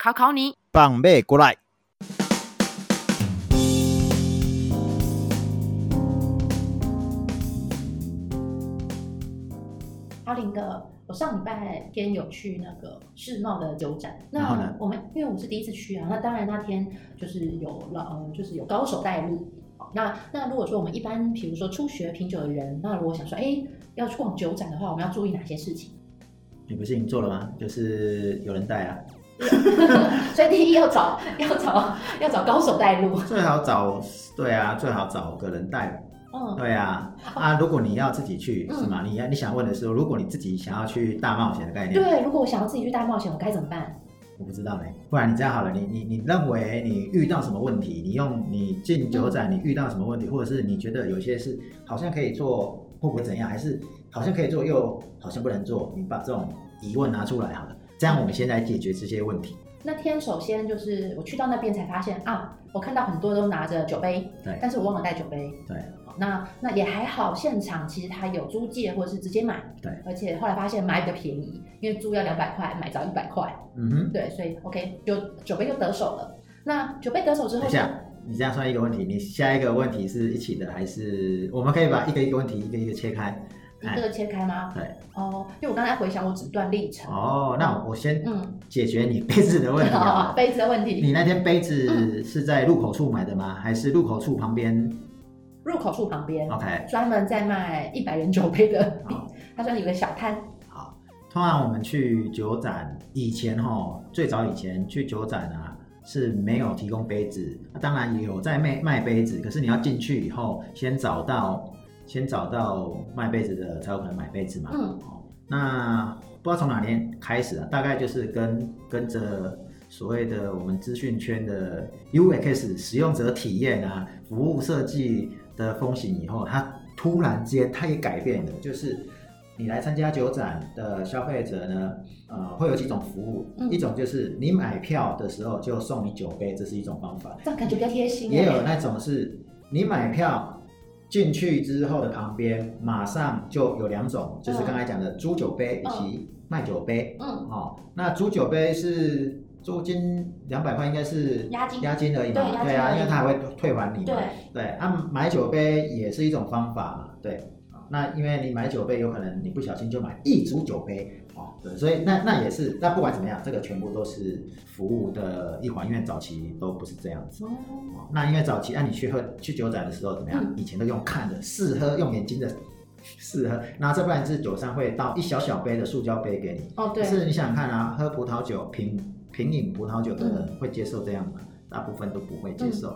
考考你，放马过来。阿林哥，我上礼拜天有去那个世贸的酒展，那我们因为我是第一次去啊，那当然那天就是有老呃，就是有高手带路。那那如果说我们一般，比如说初学品酒的人，那如果想说，哎，要去逛酒展的话，我们要注意哪些事情？你不是已经做了吗？就是有人带啊。所以第一要找 要找要找高手带路，最好找对啊，最好找个人带。嗯，对啊，啊，如果你要自己去，是吗？你要你想问的是，如果你自己想要去大冒险的概念，对，如果我想要自己去大冒险，我该怎么办？我不知道嘞，不然你这样好了，你你你认为你遇到什么问题？你用你进酒展，你遇到什么问题？或者是你觉得有些事好像可以做，会不会怎样？还是好像可以做，又好像不能做？你把这种疑问拿出来好了，这样我们现在解决这些问题。那天首先就是我去到那边才发现啊，我看到很多都拿着酒杯，对，但是我忘了带酒杯，对。那那也还好，现场其实他有租借或者是直接买，对，而且后来发现买比较便宜，因为租要两百块，买只要一百块，嗯哼，对，所以 OK 就酒杯就得手了。那酒杯得手之后，等你这样算一个问题，你下一个问题是一起的还是我们可以把一个一个问题一个一个切开？一个个切开吗？对，哦，因为我刚才回想我整段历程，哦，那我先嗯解决你杯子的问题啊，杯子的问题，你那天杯子是在入口处买的吗？还是入口处旁边？入口处旁边，OK，专门在卖一百元酒杯的，他说有个小摊。好，通常我们去酒展以前哈，最早以前去酒展啊是没有提供杯子，当然也有在卖卖杯子，可是你要进去以后先找到先找到卖杯子的才有可能买杯子嘛。嗯，那不知道从哪年开始啊，大概就是跟跟着所谓的我们资讯圈的 UX 使用者体验啊，服务设计。的风行以后，它突然间它也改变了，就是你来参加酒展的消费者呢，呃，会有几种服务，嗯、一种就是你买票的时候就送你酒杯，这是一种方法，这样感觉比较贴心。也有那种是你买票进去之后的旁边马上就有两种，就是刚才讲的租酒杯以及卖酒杯。嗯，哦，那租酒杯是。租金两百块应该是押金，押金而已嘛，对啊，因为他还会退还你嘛，对，对，啊，买酒杯也是一种方法嘛，对，那因为你买酒杯有可能你不小心就买一组酒杯，哦，对，所以那那也是，那不管怎么样，这个全部都是服务的一环，因为早期都不是这样子，哦，那因为早期，那你去喝去酒展的时候怎么样？以前都用看的试喝，用眼睛的试喝，那这不然是酒商会倒一小小杯的塑胶杯给你，哦，对，是你想想看啊，喝葡萄酒品。品饮葡萄酒的人会接受这样吗？嗯、大部分都不会接受。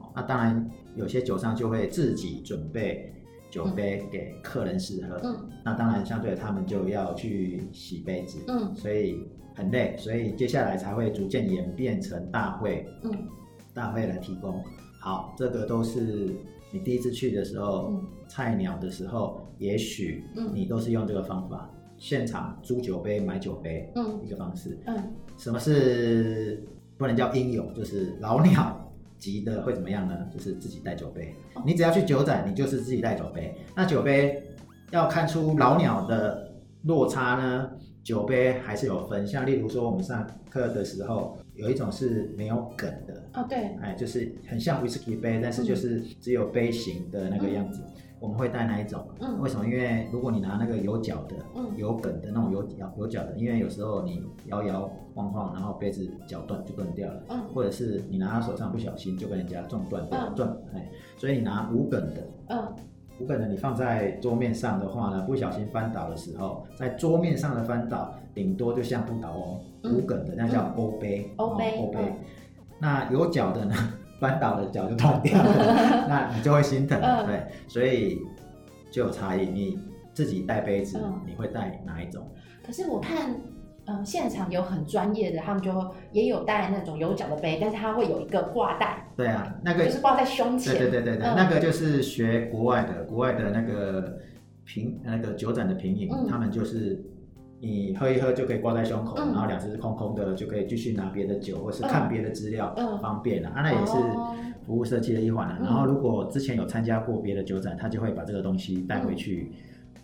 嗯、那当然，有些酒商就会自己准备酒杯给客人试喝。嗯、那当然，相对他们就要去洗杯子。嗯，所以很累。所以接下来才会逐渐演变成大会。嗯，大会来提供。好，这个都是你第一次去的时候，嗯、菜鸟的时候，也许你都是用这个方法。现场租酒杯、买酒杯，嗯，一个方式。嗯，什么是不能叫英勇，就是老鸟级的会怎么样呢？就是自己带酒杯。哦、你只要去酒展，你就是自己带酒杯。那酒杯要看出老鸟的落差呢？酒杯还是有分，像例如说我们上课的时候，有一种是没有梗的。哦，对，哎，就是很像威士忌杯，但是就是只有杯型的那个样子。嗯。我们会带那一种，嗯，为什么？因为如果你拿那个有角的，嗯，有梗的那种有角有角的，因为有时候你摇摇晃晃，然后杯子角断就断掉了，嗯，或者是你拿到手上不小心就跟人家撞断掉，断，哎，所以你拿无梗的，嗯，无梗的你放在桌面上的话呢，不小心翻倒的时候，在桌面上的翻倒，顶多就像不倒哦，无梗的那叫欧杯，欧杯，欧杯，那有脚的呢？扳倒的脚就断掉了，那你就会心疼，嗯、对，所以就有差异。你自己带杯子，嗯、你会带哪一种？可是我看，嗯，现场有很专业的，他们就也有带那种有脚的杯，但是它会有一个挂带。对啊，那个就是挂在胸前。对对对对，嗯、那个就是学国外的，国外的那个品那个酒展的品饮，嗯、他们就是你喝一喝就可以挂在胸口，嗯、然后两只是空空的，就可以继续拿别的酒或是看别的资料，方便啊。嗯、啊，那也是服务设计的一环啊。嗯、然后如果之前有参加过别的酒展，他就会把这个东西带回去。嗯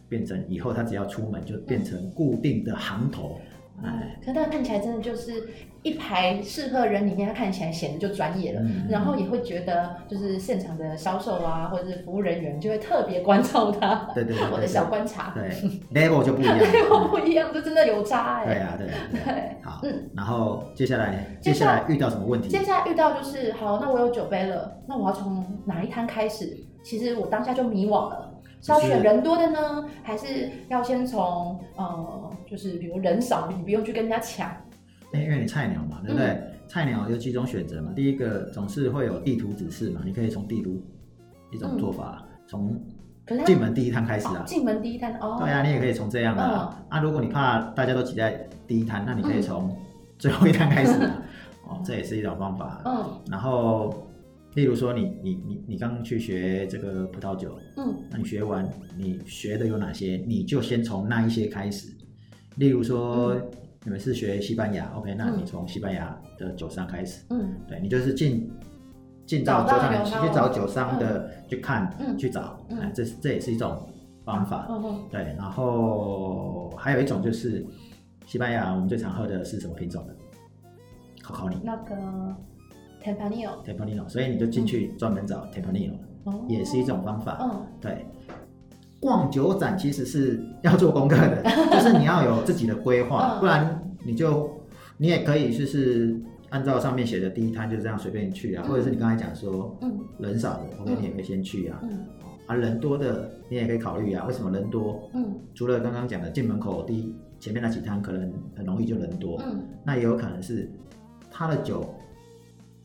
变成以后他只要出门就变成固定的行头，哎、嗯，可是他看起来真的就是一排适合人里面，他看起来显得就专业了，嗯、然后也会觉得就是现场的销售啊或者是服务人员就会特别关照他。对对对，对，我的小观察，对，level 就不一样，level 不一样，这真的有差哎。对啊，对啊，对，啊对，好，嗯，然后接下来接下来遇到什么问题？接下来遇到就是好，那我有酒杯了，那我要从哪一摊开始？其实我当下就迷惘了。是要选人多的呢，还是要先从呃，就是比如人少，你不用去跟人家抢。因为你菜鸟嘛，对不对？嗯、菜鸟有几种选择嘛。第一个总是会有地图指示嘛，你可以从地图一种做法，从进门第一摊开始啊。进、哦、门第一摊哦。对啊，你也可以从这样啊。嗯、啊，如果你怕大家都挤在第一摊，那你可以从最后一摊开始、哦，这也是一种方法。嗯。然后。例如说你，你你你你刚去学这个葡萄酒，嗯，那你学完，你学的有哪些？你就先从那一些开始。例如说，嗯、你们是学西班牙，OK，那你从西班牙的酒商开始，嗯，对，你就是进进到酒商去找酒商的、嗯、去看，嗯、去找，嗯，这是这也是一种方法，对。然后还有一种就是西班牙，我们最常喝的是什么品种的？考考你。那个。Tempranillo，Tempranillo，所以你就进去专门找 Tempranillo，也是一种方法。嗯，对。逛酒展其实是要做功课的，就是你要有自己的规划，不然你就你也可以就是按照上面写的第一摊就这样随便去啊，或者是你刚才讲说，嗯，人少的，OK，你也可以先去啊。嗯。啊，人多的你也可以考虑啊，为什么人多？嗯。除了刚刚讲的进门口第一前面那几摊可能很容易就人多，嗯，那也有可能是他的酒。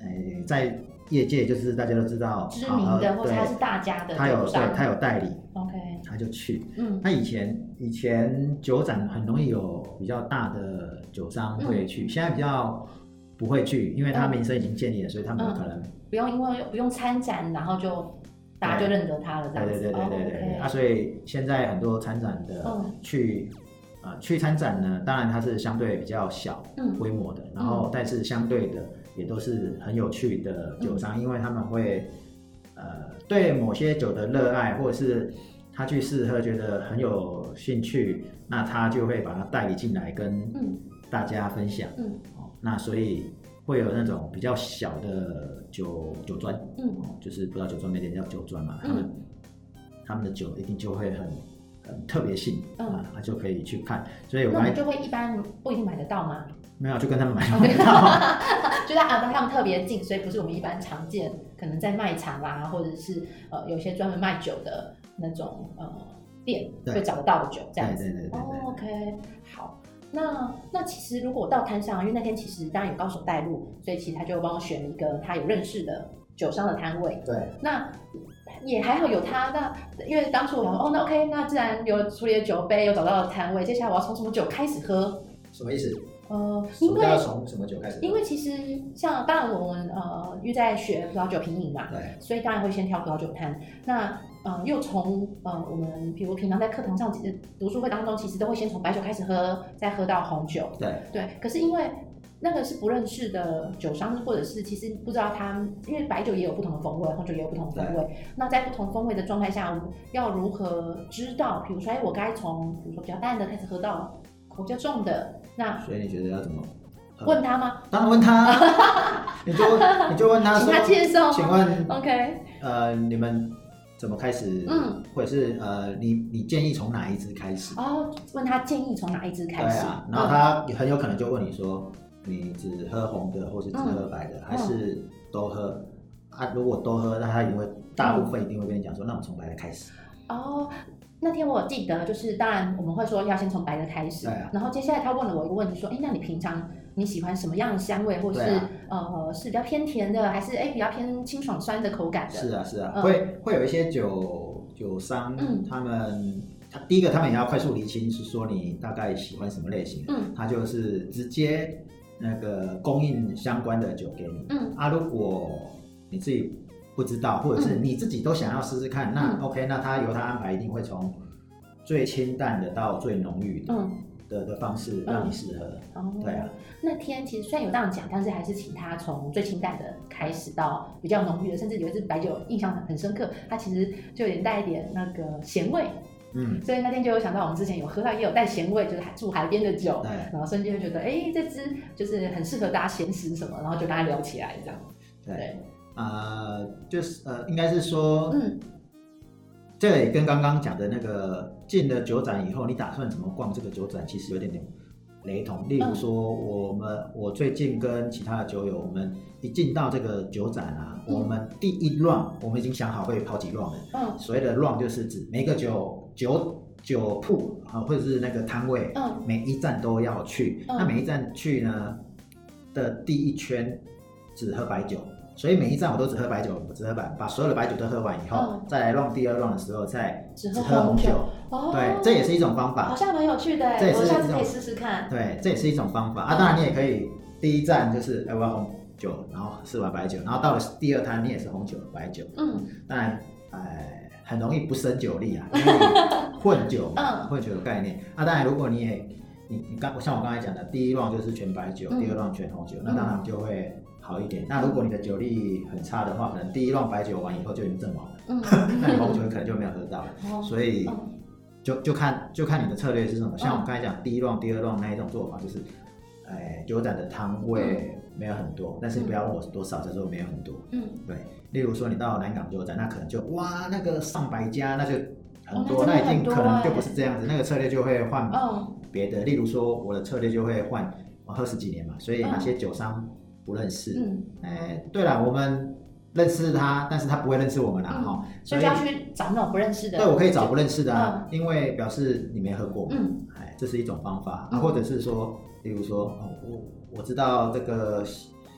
哎，在业界就是大家都知道知名的，或者他是大家的，他有对，他有代理，OK，他就去。嗯，他以前以前酒展很容易有比较大的酒商会去，现在比较不会去，因为他名声已经建立了，所以他们可能不用因为不用参展，然后就大家就认得他了，这样子。对对对对对对。啊，所以现在很多参展的去啊去参展呢，当然它是相对比较小规模的，然后但是相对的。也都是很有趣的酒商，嗯、因为他们会，呃，对某些酒的热爱，或者是他去试喝觉得很有兴趣，那他就会把它代理进来跟大家分享。嗯，哦，那所以会有那种比较小的酒酒庄，嗯，就是不知道酒庄那点叫酒庄嘛，他们、嗯、他们的酒一定就会很很特别性，嗯，啊，就可以去看。所以我们就会一般不一定买得到吗？没有，就跟他们买不到。就在啊，他们特别近，所以不是我们一般常见，可能在卖场啦，或者是呃有些专门卖酒的那种呃店会找得到的酒，这样子。对对对对。Oh, OK，好，那那其实如果我到摊上，因为那天其实当然有高手带路，所以其实他就帮我选了一个他有认识的酒商的摊位。对。那也还好有他，那因为当初我想说，哦，那 OK，那既然有处理了酒杯，有找到了摊位，接下来我要从什么酒开始喝？什么意思？呃，因为从什么酒开始？因为其实像当然我们呃又在学葡萄酒品饮嘛，对，所以当然会先挑葡萄酒摊。那呃又从呃我们比如平常在课堂上其实读书会当中，其实都会先从白酒开始喝，再喝到红酒。对对。可是因为那个是不认识的酒商，或者是其实不知道他，因为白酒也有不同的风味，红酒也有不同的风味。那在不同风味的状态下，要如何知道？比如说，哎，我该从比如说比较淡的开始喝到口比较重的。那所以你觉得要怎么问他吗？当然问他，你就你就问他说，请他介绍。请问，OK，呃，你们怎么开始？嗯，或者是呃，你你建议从哪一支开始？哦，问他建议从哪一支开始？对啊，然后他很有可能就问你说，你只喝红的，或是只喝白的，还是都喝？啊，如果都喝，那他一定会大部分一定会跟你讲说，那我们从白的开始。哦。那天我记得，就是当然我们会说要先从白的开始，啊、然后接下来他问了我一个问题，说，哎，那你平常你喜欢什么样的香味，或者是、啊、呃是比较偏甜的，还是哎比较偏清爽酸的口感的？是啊是啊，嗯、会会有一些酒酒商，嗯、他们他第一个他们也要快速厘清，是说你大概喜欢什么类型，嗯，他就是直接那个供应相关的酒给你，嗯。啊，如果你自己不知道，或者是你自己都想要试试看，嗯、那 OK，那他由他安排，一定会从最清淡的到最浓郁的。嗯。的的方式让你适合，哦、对啊。那天其实虽然有这样讲，但是还是请他从最清淡的开始到比较浓郁的，甚至有一支白酒印象很很深刻，它其实就有点带一点那个咸味，嗯，所以那天就有想到我们之前有喝到也有带咸味，就是住海边的酒，对，然后瞬间就觉得，哎，这支就是很适合大家闲时什么，然后就大家聊起来这样，对，啊、呃，就是呃，应该是说，嗯。这跟刚刚讲的那个进了酒展以后，你打算怎么逛这个酒展，其实有点点雷同。例如说，我们我最近跟其他的酒友，我们一进到这个酒展啊，我们第一 round 我们已经想好会跑几 round 了。嗯，所谓的 round 就是指每个酒酒酒铺啊，或者是那个摊位，嗯，每一站都要去。那每一站去呢的第一圈只喝白酒。所以每一站我都只喝白酒，我只喝白，把所有的白酒都喝完以后，嗯、再来 run 第二 run 的时候再只喝红酒。哦、对，这也是一种方法。好像蛮有趣的，这也是我下次可以试试看。对，这也是一种方法、嗯、啊。当然你也可以，第一站就是哎我要红酒，然后试完白酒，然后到了第二摊你也是红酒白酒。嗯。当然，呃，很容易不胜酒力啊，因为混酒，嗯，混酒的概念。啊，当然如果你也，你你刚像我刚才讲的，第一 run 就是全白酒，嗯、第二 run 全红酒，那当然就会。好一点。那如果你的酒力很差的话，可能第一轮白酒完以后就已经阵亡了。嗯，那你红酒可能就没有喝到。哦，所以就就看就看你的策略是什么。像我刚才讲，第一轮、第二轮那一种做法，就是，哎，酒展的汤位没有很多，但是你不要问我是多少，叫做没有很多。嗯，对。例如说你到南港酒展，那可能就哇，那个上百家，那就很多，那一定可能就不是这样子。那个策略就会换别的。例如说我的策略就会换，我喝十几年嘛，所以哪些酒商。不认识，嗯，哎，对了，我们认识他，但是他不会认识我们啦，哈，所以就要去找那种不认识的。对，我可以找不认识的啊，因为表示你没喝过，嗯，哎，这是一种方法啊，或者是说，例如说，我我知道这个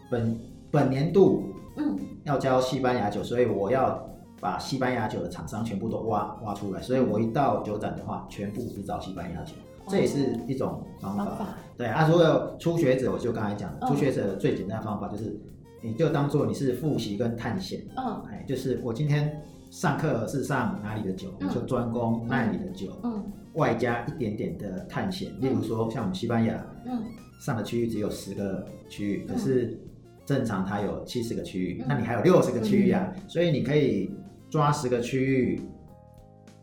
本本年度，嗯，要教西班牙酒，所以我要把西班牙酒的厂商全部都挖挖出来，所以我一到酒展的话，全部只找西班牙酒。这也是一种方法，方法对啊。如果初学者，我就刚才讲的，初学者最简单的方法就是，你就当做你是复习跟探险。嗯，哎，就是我今天上课是上哪里的酒，嗯、就专攻那里的酒。嗯，外加一点点的探险。例如说，像我们西班牙，嗯，上的区域只有十个区域，可是正常它有七十个区域，那你还有六十个区域啊，所以你可以抓十个区域，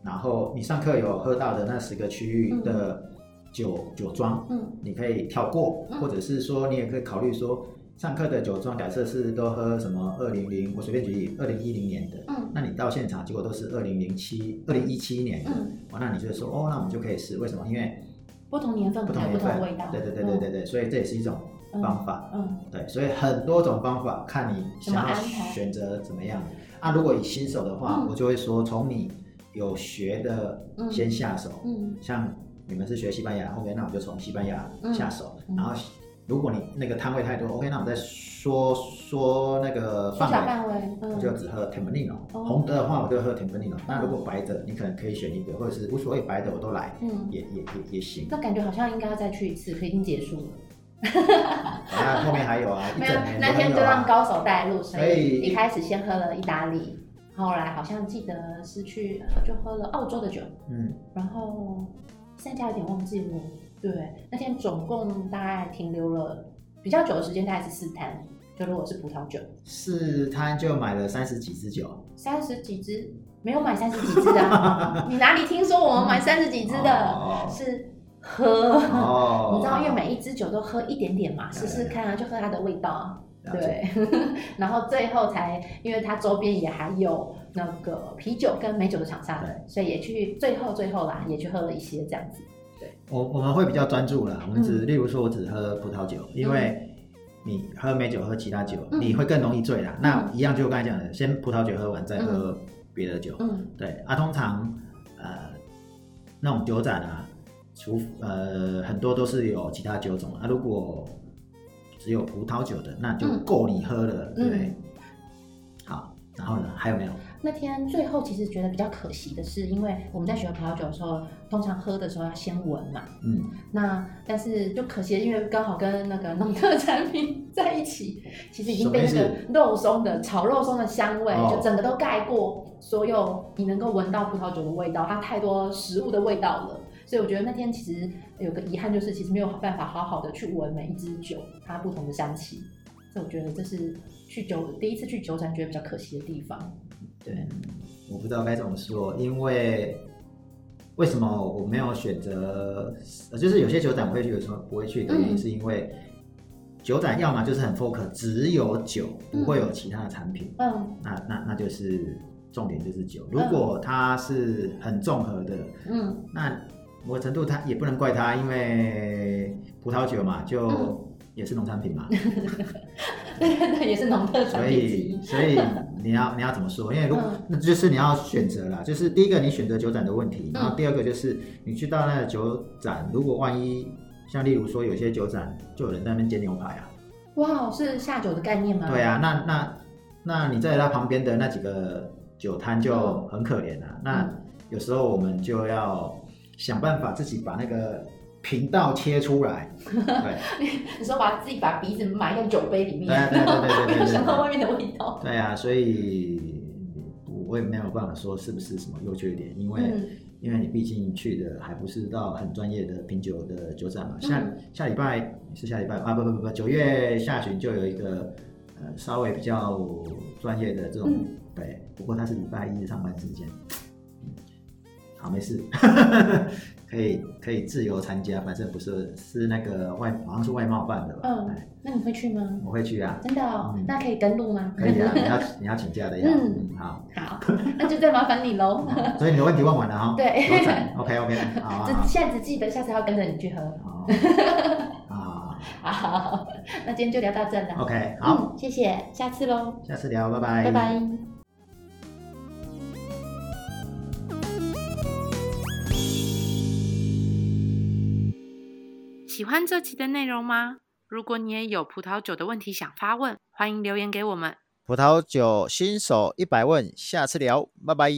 然后你上课有喝到的那十个区域的。酒酒庄，嗯，你可以跳过，嗯、或者是说你也可以考虑说，上课的酒庄假设是都喝什么二零零，我随便举例，二零一零年的，嗯，那你到现场结果都是二零零七、二零一七年的，嗯，那你就说哦，那我们就可以试，为什么？因为不同年份不同年份。味道，对对对对对对，所以这也是一种方法，嗯，嗯对，所以很多种方法，看你想要选择怎么样。啊，如果以新手的话，嗯、我就会说从你有学的先下手，嗯，嗯像。你们是学西班牙，OK，那我就从西班牙下手。然后，如果你那个摊位太多，OK，那我们再说说那个范围，我、嗯、就只喝 Tempranillo、哦。红的话，我就喝 Tempranillo、嗯。那如果白的，你可能可以选一个，或者是无所谓白的我都来，嗯，也也也也行。那感觉好像应该要再去一次，可已经结束了。那后面还有啊，一整年、啊、那天就让高手带路，所以一开始先喝了意大利，后来好像记得是去就喝了澳洲的酒，嗯，然后。三家有点忘记了，对，那天总共大概停留了比较久的时间，大概是四摊。就如果是葡萄酒，四摊就买了三十几支酒，三十几支没有买三十几支啊？你哪里听说我们买三十几支的？哦、是喝，哦、你知道，因为每一支酒都喝一点点嘛，试试看啊，就喝它的味道。对，然后最后才，因为它周边也还有那个啤酒跟美酒的厂商，对。所以也去最后最后啦，也去喝了一些这样子。对，我我们会比较专注啦，我们只、嗯、例如说，我只喝葡萄酒，因为你喝美酒喝其他酒，嗯、你会更容易醉啦。嗯、那一样就我刚才讲的，先葡萄酒喝完再喝别的酒。嗯，对啊，通常呃那种酒展啊，除呃很多都是有其他酒种啊，如果。只有葡萄酒的，那就够你喝了，嗯、对？嗯、好，然后呢？还有没有？那天最后其实觉得比较可惜的是，因为我们在学葡萄酒的时候，通常喝的时候要先闻嘛。嗯。那但是就可惜，因为刚好跟那个农特产品 在一起，其实已经被那个肉松的炒肉松的香味，就整个都盖过所有你能够闻到葡萄酒的味道，它太多食物的味道了。所以我觉得那天其实有个遗憾，就是其实没有办法好好的去闻每一支酒它不同的香气。所以我觉得这是去酒第一次去酒展觉得比较可惜的地方。对，我不知道该怎么说，因为为什么我没有选择？就是有些酒展我会去，有时候不会去的原因是因为酒展要么就是很 focus，只有酒，不会有其他的产品。嗯，那那那就是重点就是酒。如果它是很综合的，嗯，那某个程度它也不能怪它，因为葡萄酒嘛，就。也是农产品嘛，对对对，也是农特产品。所以，所以你要你要怎么说？因为如果、嗯、那就是你要选择了，就是第一个你选择酒展的问题，然后第二个就是你去到那个酒展，如果万一像例如说有些酒展就有人在那边煎牛排啊，哇，是下酒的概念吗？对啊，那那那你在他旁边的那几个酒摊就很可怜了、啊。嗯、那有时候我们就要想办法自己把那个。频道切出来，对，你说把自己把鼻子埋在酒杯里面，对对对对对对，想到外面的味道。对啊，所以我也没有办法说是不是什么优缺点，因为、嗯、因为你毕竟去的还不是到很专业的品酒的酒展嘛。下、嗯、下礼拜是下礼拜啊，不不不不，九月下旬就有一个呃稍微比较专业的这种，嗯、对，不过它是礼拜一上班时间。好，没事。可以可以自由参加，反正不是是那个外，好像是外贸办的吧？嗯，那你会去吗？我会去啊。真的哦？那可以跟路吗？可以啊，你要你要请假的呀。嗯，好。好，那就再麻烦你喽。所以你的问题问完了哈。对。OK OK，好。这现在只记得下次要跟着你去喝。好。那今天就聊到这了。OK，好。谢谢，下次喽。下次聊，拜拜。拜拜。喜欢这期的内容吗？如果你也有葡萄酒的问题想发问，欢迎留言给我们。葡萄酒新手一百问，下次聊，拜拜。